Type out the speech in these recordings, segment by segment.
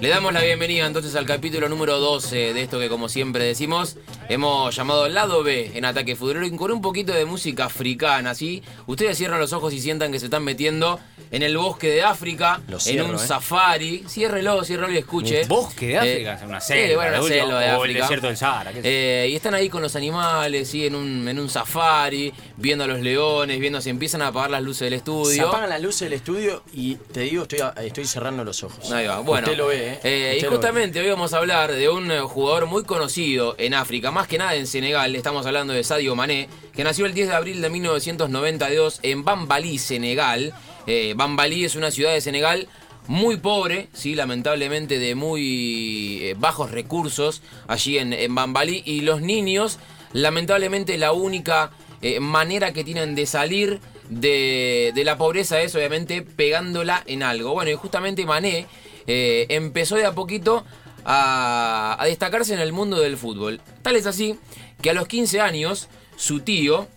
Le damos la bienvenida entonces al capítulo número 12 de esto que como siempre decimos hemos llamado Lado B en Ataque Futbolero y con un poquito de música africana, ¿sí? Ustedes cierran los ojos y sientan que se están metiendo en el bosque de África, en un ¿eh? safari. Ciérrelo, ciérrelo y escuche. ¿Un bosque de África? Eh, una sí, selva, bueno, una selva de o el África. desierto del Sahara. qué sé yo. Eh, y están ahí con los animales, ¿sí? en, un, en un safari, viendo a los leones, viendo si empiezan a apagar las luces del Se estudio. apagan las luces del estudio y te digo, estoy, estoy cerrando los ojos. Ahí va, bueno. Usted lo ve, ¿eh? Eh, y Usted lo ve. justamente hoy vamos a hablar de un eh, jugador muy conocido en África, más que nada en Senegal. Estamos hablando de Sadio Mané, que nació el 10 de abril de 1992 en Bambalí, Senegal. Eh, Bambalí es una ciudad de Senegal muy pobre, sí, lamentablemente de muy eh, bajos recursos allí en, en Bambalí. Y los niños, lamentablemente, la única eh, manera que tienen de salir de, de la pobreza es obviamente pegándola en algo. Bueno, y justamente Mané eh, empezó de a poquito a, a destacarse en el mundo del fútbol. Tal es así que a los 15 años, su tío,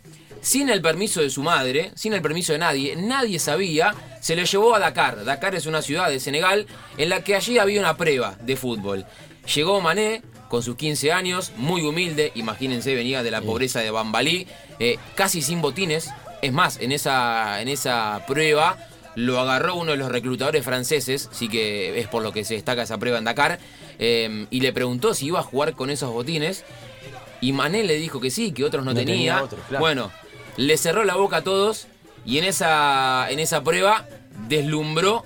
sin el permiso de su madre, sin el permiso de nadie, nadie sabía, se le llevó a Dakar. Dakar es una ciudad de Senegal en la que allí había una prueba de fútbol. Llegó Mané con sus 15 años, muy humilde, imagínense, venía de la pobreza de Bambalí, eh, casi sin botines. Es más, en esa, en esa prueba lo agarró uno de los reclutadores franceses, sí que es por lo que se destaca esa prueba en Dakar, eh, y le preguntó si iba a jugar con esos botines. Y Mané le dijo que sí, que otros no, No tenía tenía. otros, claro. Bueno, le cerró la boca a todos y en esa, en esa prueba deslumbró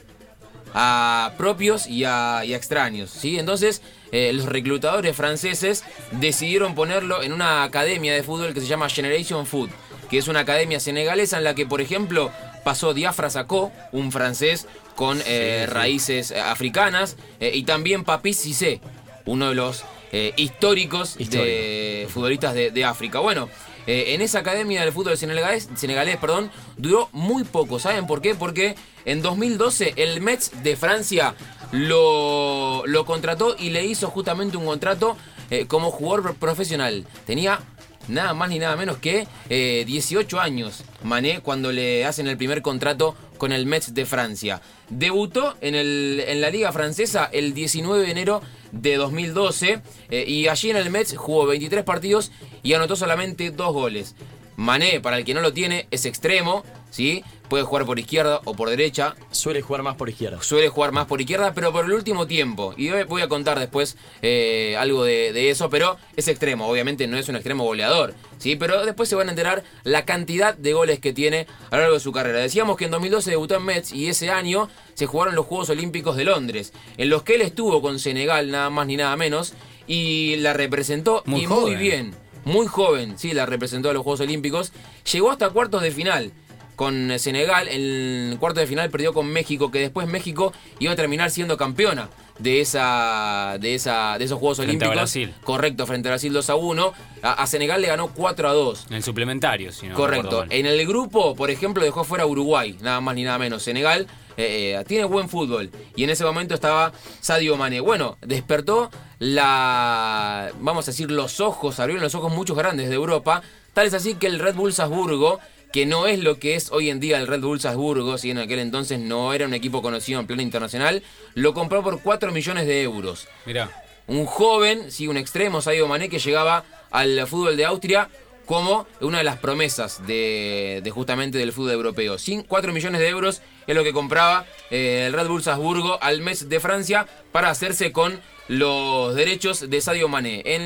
a propios y a, y a extraños. ¿sí? Entonces, eh, los reclutadores franceses decidieron ponerlo en una academia de fútbol que se llama Generation Foot, que es una academia senegalesa en la que, por ejemplo, pasó Diafra Sacó, un francés con eh, raíces eh, africanas, eh, y también Papis Cissé, uno de los eh, históricos de futbolistas de, de África. Bueno, eh, en esa academia del fútbol senegalés, senegalés perdón, duró muy poco. ¿Saben por qué? Porque en 2012 el Metz de Francia lo, lo contrató y le hizo justamente un contrato eh, como jugador profesional. Tenía nada más ni nada menos que eh, 18 años Mané cuando le hacen el primer contrato con el Metz de Francia. Debutó en, el, en la liga francesa el 19 de enero de 2012 eh, y allí en el Metz jugó 23 partidos y anotó solamente dos goles. Mané, para el que no lo tiene, es extremo, ¿sí? Puede jugar por izquierda o por derecha. Suele jugar más por izquierda. Suele jugar más por izquierda, pero por el último tiempo. Y hoy voy a contar después eh, algo de, de eso, pero es extremo. Obviamente no es un extremo goleador, ¿sí? Pero después se van a enterar la cantidad de goles que tiene a lo largo de su carrera. Decíamos que en 2012 debutó en Metz y ese año se jugaron los Juegos Olímpicos de Londres, en los que él estuvo con Senegal, nada más ni nada menos, y la representó Muy y muy bien. Muy joven, sí, la representó a los Juegos Olímpicos. Llegó hasta cuartos de final con Senegal. En el cuarto de final perdió con México, que después México iba a terminar siendo campeona de esa de esa de esos Juegos Frente a Olímpicos. Brasil. Correcto, frente a Brasil 2 a 1. A, a Senegal le ganó 4 a 2. En el suplementario, si no Correcto. En el grupo, por ejemplo, dejó fuera a Uruguay, nada más ni nada menos. Senegal eh, eh, tiene buen fútbol. Y en ese momento estaba Sadio Mané. Bueno, despertó la. Vamos a decir, los ojos, abrieron los ojos muchos grandes de Europa. Tal es así que el Red Bull Salzburgo, que no es lo que es hoy en día el Red Bull Salzburgo, si en aquel entonces no era un equipo conocido en plano internacional, lo compró por 4 millones de euros Mirá. un joven, sí, un extremo, Sadio Mané, que llegaba al fútbol de Austria como una de las promesas de, de justamente del fútbol europeo. Sin 4 millones de euros es lo que compraba eh, el Red Bull Salzburgo al mes de Francia para hacerse con los derechos de Sadio Mané. En,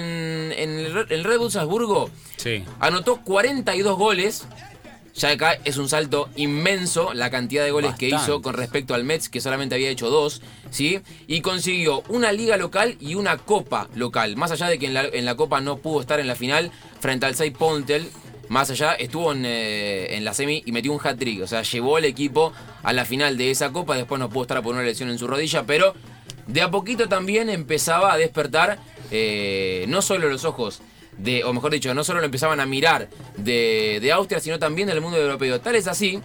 en el, Re- el Red Bull Salzburgo Sí. anotó 42 goles Ya acá es un salto inmenso la cantidad de goles que hizo con respecto al Mets, que solamente había hecho dos, ¿sí? Y consiguió una liga local y una copa local. Más allá de que en la, en la copa no pudo estar en la final frente al Sai Pontel, más allá estuvo en, eh, en la semi y metió un hat-trick. O sea, llevó al equipo a la final de esa copa. Después no pudo estar por una lesión en su rodilla, pero de a poquito también empezaba a despertar eh, no solo los ojos de, o mejor dicho, no solo lo empezaban a mirar de, de Austria, sino también del mundo europeo. Tal es así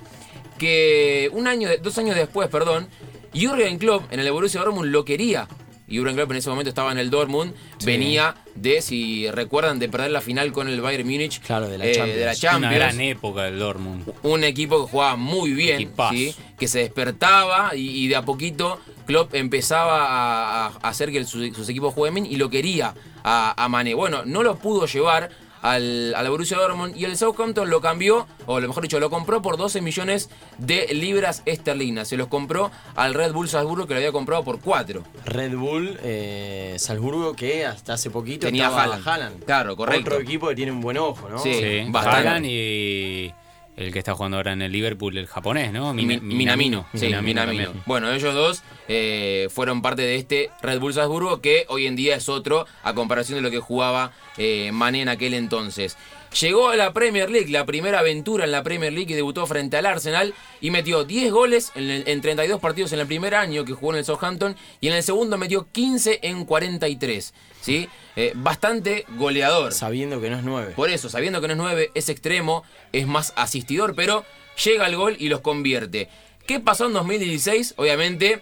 que un año, dos años después, perdón, Jürgen Klopp en el Borussia Dortmund lo quería. Jürgen Klopp en ese momento estaba en el Dortmund, venía de, si recuerdan, de perder la final con el Bayern Múnich. Claro, de la eh, Champions. de la Una Champions. gran época del Dortmund. Un equipo que jugaba muy bien. ¿sí? que se despertaba y, y de a poquito Klopp empezaba a, a hacer que sus, sus equipos jueguen bien y lo quería a, a Mané. Bueno, no lo pudo llevar al, al Borussia Dortmund y el Southampton lo cambió, o lo mejor dicho, lo compró por 12 millones de libras esterlinas. Se los compró al Red Bull Salzburgo que lo había comprado por 4. Red Bull, eh, Salzburgo, que hasta hace poquito Tenía. Haaland. Claro, correcto. Otro equipo que tiene un buen ojo, ¿no? Sí. Sí, bastante. Haaland y el que está jugando ahora en el Liverpool, el japonés, ¿no? Mi- Mina- Minamino, sí, Minamino. también. Bueno, ellos dos eh, fueron parte de este Red Bull Salzburgo que hoy en día es otro a comparación de lo que jugaba eh, Mané en aquel entonces. Llegó a la Premier League, la primera aventura en la Premier League y debutó frente al Arsenal y metió 10 goles en, el- en 32 partidos en el primer año que jugó en el Southampton y en el segundo metió 15 en 43. ¿Sí? Eh, bastante goleador. Sabiendo que no es nueve. Por eso, sabiendo que no es 9, es extremo, es más asistidor, pero llega al gol y los convierte. ¿Qué pasó en 2016? Obviamente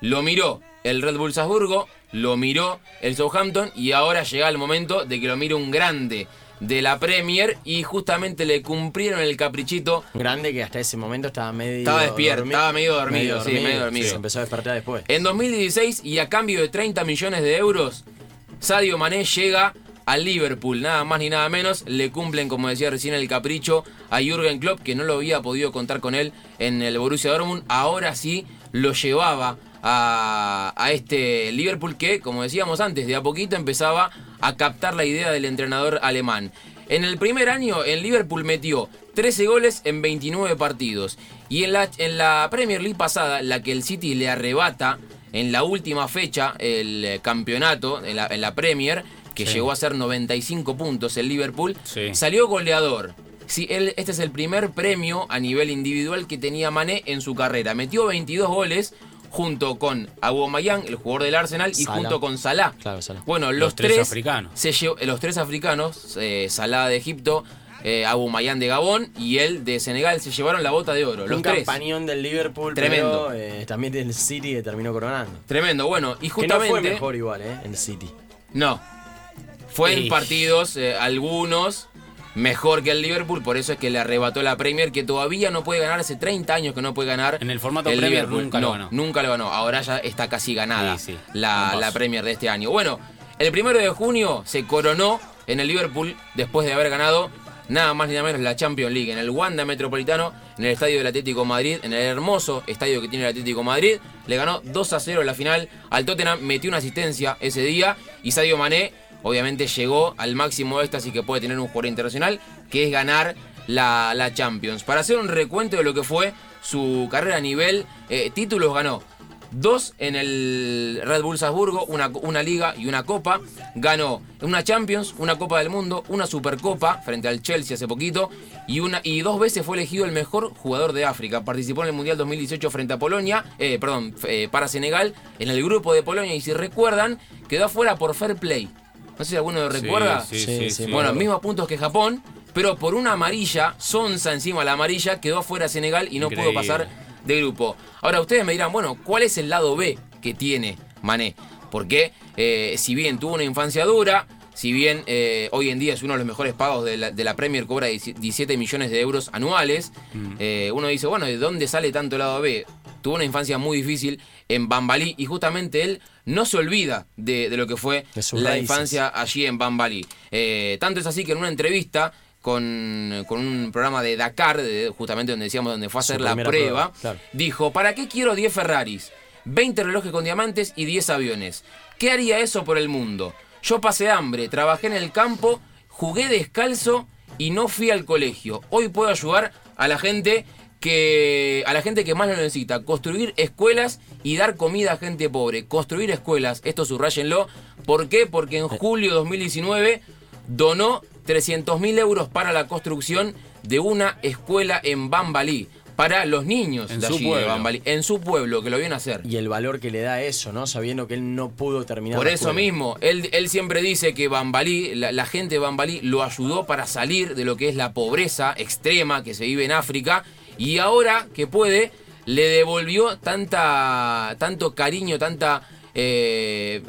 lo miró el Red Bull Salzburgo, lo miró el Southampton y ahora llega el momento de que lo mire un grande de la Premier y justamente le cumplieron el caprichito. Grande que hasta ese momento estaba medio. Estaba despierto, dormi- estaba medio dormido, sí, medio dormido. Se empezó a despertar después. En 2016 y a cambio de 30 millones de euros, Sadio Mané llega al Liverpool, nada más ni nada menos. Le cumplen, como decía recién, el capricho a Jürgen Klopp, que no lo había podido contar con él en el Borussia Dortmund. Ahora sí lo llevaba a, a este Liverpool que, como decíamos antes, de a poquito empezaba a captar la idea del entrenador alemán. En el primer año, en Liverpool metió 13 goles en 29 partidos. Y en la, en la Premier League pasada, la que el City le arrebata en la última fecha, el eh, campeonato en la, en la Premier, que Sí. llegó a ser 95 puntos el Liverpool, Sí. salió goleador. Sí, él, este es el primer premio a nivel individual que tenía Mané en su carrera. Metió 22 goles junto con Aubameyang, el jugador del Arsenal, y Salah. junto con Salah. Claro, Salah. Bueno, los, Los tres africanos. se llevó- los tres africanos, eh, Salah de Egipto, eh, Aubameyang de Gabón y él de Senegal, se llevaron la bota de oro. Los un tres. campañón del Liverpool, Tremendo. pero eh, también del City que terminó coronando. Tremendo, bueno, y Que no justamente... fue mejor igual, ¿eh? El City. No. Fue en partidos, eh, algunos, mejor que el Liverpool, por eso es que le arrebató la Premier, que todavía no puede ganar, hace 30 años que no puede ganar. En el formato Premier nunca lo No, ganó. Nunca lo ganó, ahora ya está casi ganada Sí, sí, la, la. Premier de este año. Bueno, el primero de junio se coronó en el Liverpool después de haber ganado nada más ni nada menos la Champions League en el Wanda Metropolitano, en el estadio del Atlético de Madrid, en el hermoso estadio que tiene el Atlético de Madrid. Le ganó 2 a 0 en la final al Tottenham, metió una asistencia ese día y Sadio Mané obviamente llegó al máximo éxtasis que puede tener un jugador internacional, que es ganar la, la Champions. Para hacer un recuento de lo que fue su carrera a nivel eh, títulos, ganó dos en el Red Bull Salzburgo, una, una liga y una copa. Ganó una Champions, una Copa del Mundo, una Supercopa frente al Chelsea hace poquito y, una, y dos veces fue elegido el mejor jugador de África. Participó en el Mundial 2018 frente a Polonia, eh, perdón, eh, para Senegal, en el grupo de Polonia y si recuerdan, quedó afuera por Fair Play. No sé si alguno lo recuerda. Sí, Sí, sí, sí, sí. me Bueno, mismos puntos que Japón, pero por una amarilla, Sonsa encima de la amarilla, quedó afuera Senegal y no pudo pasar de grupo. Ahora ustedes me dirán, bueno, ¿cuál es el lado B que tiene Mané? Porque eh, si bien tuvo una infancia dura, si bien eh, hoy en día es uno de los mejores pagos de la, de la Premier, cobra 17 millones de euros anuales, eh, uno dice, bueno, ¿de dónde sale tanto el lado B? Tuvo una infancia muy difícil en Bambalí y justamente él no se olvida de, de lo que fue la raíces. infancia allí en Bambalí. Tanto es así que en una entrevista con, con un programa de Dakar, de- justamente donde decíamos donde fue a hacer la prueba, prueba, claro. dijo, ¿para qué quiero 10 Ferraris? 20 relojes con diamantes y 10 aviones. ¿Qué haría eso por el mundo? Yo pasé hambre, trabajé en el campo, jugué descalzo y no fui al colegio. Hoy puedo ayudar a la gente que a la gente que más lo necesita, construir escuelas y dar comida a gente pobre. Construir escuelas, esto subrayenlo. ¿Por qué? Porque en julio de 2019 donó 300 mil euros para la construcción de una escuela en Bambalí para los niños En de su de pueblo. Bambalí, en su pueblo, que lo vienen a hacer. Y el valor que le da eso, ¿no? Sabiendo que él no pudo terminar. Por la eso mismo, él, él siempre dice que Bambalí, la, la gente de Bambalí lo ayudó para salir de lo que es la pobreza extrema que se vive en África y ahora que puede, le devolvió tanta, tanto cariño, tanta... eh,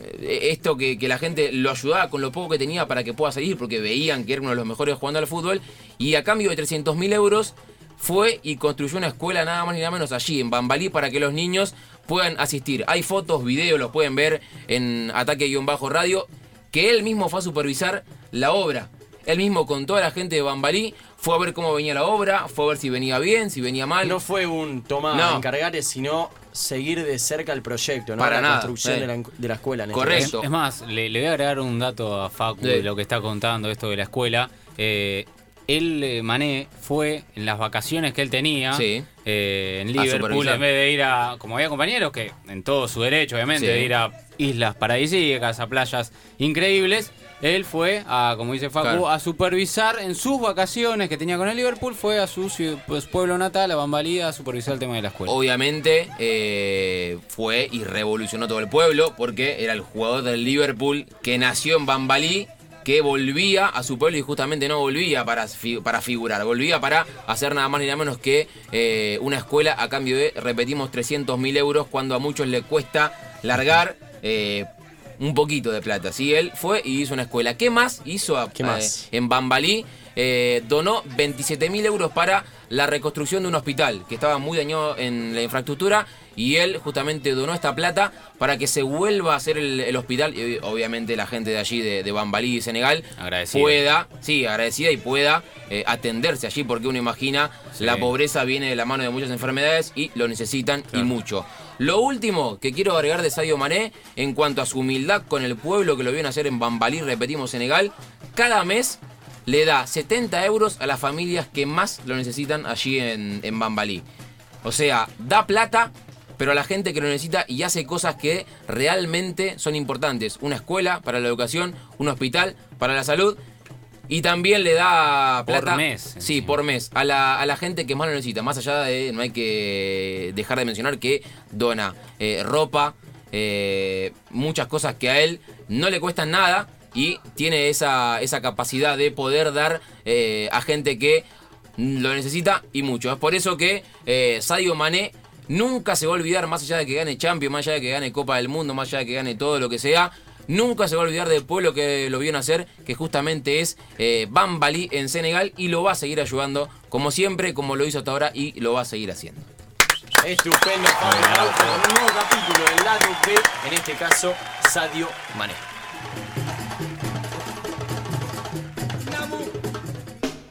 esto que, la gente lo ayudaba con lo poco que tenía para que pueda salir porque veían que era uno de los mejores jugando al fútbol y a cambio de 300 mil euros fue y construyó una escuela nada más ni nada menos allí en Bambalí para que los niños puedan asistir. Hay fotos, videos, los pueden ver en ataque-radio, que él mismo fue a supervisar la obra. Él mismo con toda la gente de Bambalí fue a ver cómo venía la obra, fue a ver si venía bien, si venía mal. No fue un toma No. encargarte, sino seguir de cerca el proyecto, ¿no? Para la nada, construcción sí. de, la, de la escuela. en este Correcto. Es, es más, le, le voy a agregar un dato a Facu Sí. de lo que está contando, esto de la escuela. Eh, él, eh, Mané, fue en las vacaciones que él tenía Sí. eh, en Liverpool, en vez de ir a, como había compañeros, que en todo su derecho, obviamente, Sí. de ir a islas paradisíacas, a playas increíbles, él fue a, como dice Facu, Claro. a supervisar en sus vacaciones que tenía con el Liverpool, fue a su pues, pueblo natal, a Bambalí, a supervisar el tema de la escuela. Obviamente eh, fue y revolucionó todo el pueblo porque era el jugador del Liverpool que nació en Bambalí, que volvía a su pueblo y justamente no volvía para, para figurar, volvía para hacer nada más ni nada menos que eh, una escuela a cambio de, repetimos, 300 mil euros cuando a muchos le cuesta largar. eh, un poquito de plata, ¿sí? Él fue y hizo una escuela. ¿Qué más hizo a- ¿Qué más? eh, en Bambalí? eh, donó 27 mil euros para la reconstrucción de un hospital que estaba muy dañado en la infraestructura y él justamente donó esta plata para que se vuelva a hacer el, el hospital y obviamente la gente de allí de, de Bambalí y Senegal Agradecida. pueda, sí, agradecida y pueda eh, atenderse allí porque uno imagina Sí. la pobreza viene de la mano de muchas enfermedades y lo necesitan y mucho. Lo último que quiero agregar de Sadio Mané en cuanto a su humildad con el pueblo que lo vio nacer en Bambalí, repetimos Senegal, cada mes le da 70 euros a las familias que más lo necesitan allí en, en Bambalí. O sea, da plata, pero a la gente que lo necesita y hace cosas que realmente son importantes. Una escuela para la educación, un hospital para la salud. Y también le da Por plata. mes, Sí, encima. por mes. A la, a la gente que más lo necesita. Más allá de. No hay que dejar de mencionar que dona eh, ropa, eh, muchas cosas que a él no le cuestan nada. Y tiene esa, esa capacidad de poder dar eh, a gente que lo necesita y mucho. Es por eso que Sadio Mané nunca se va a olvidar, más allá de que gane Champions, más allá de que gane Copa del Mundo, más allá de que gane todo lo que sea, nunca se va a olvidar del pueblo que lo vio nacer, que justamente es eh, Bambalí en Senegal y lo va a seguir ayudando como siempre, como lo hizo hasta ahora y lo va a seguir haciendo. Estupendo, Fabio un nuevo capítulo del lado B, en este caso, Sadio Mané.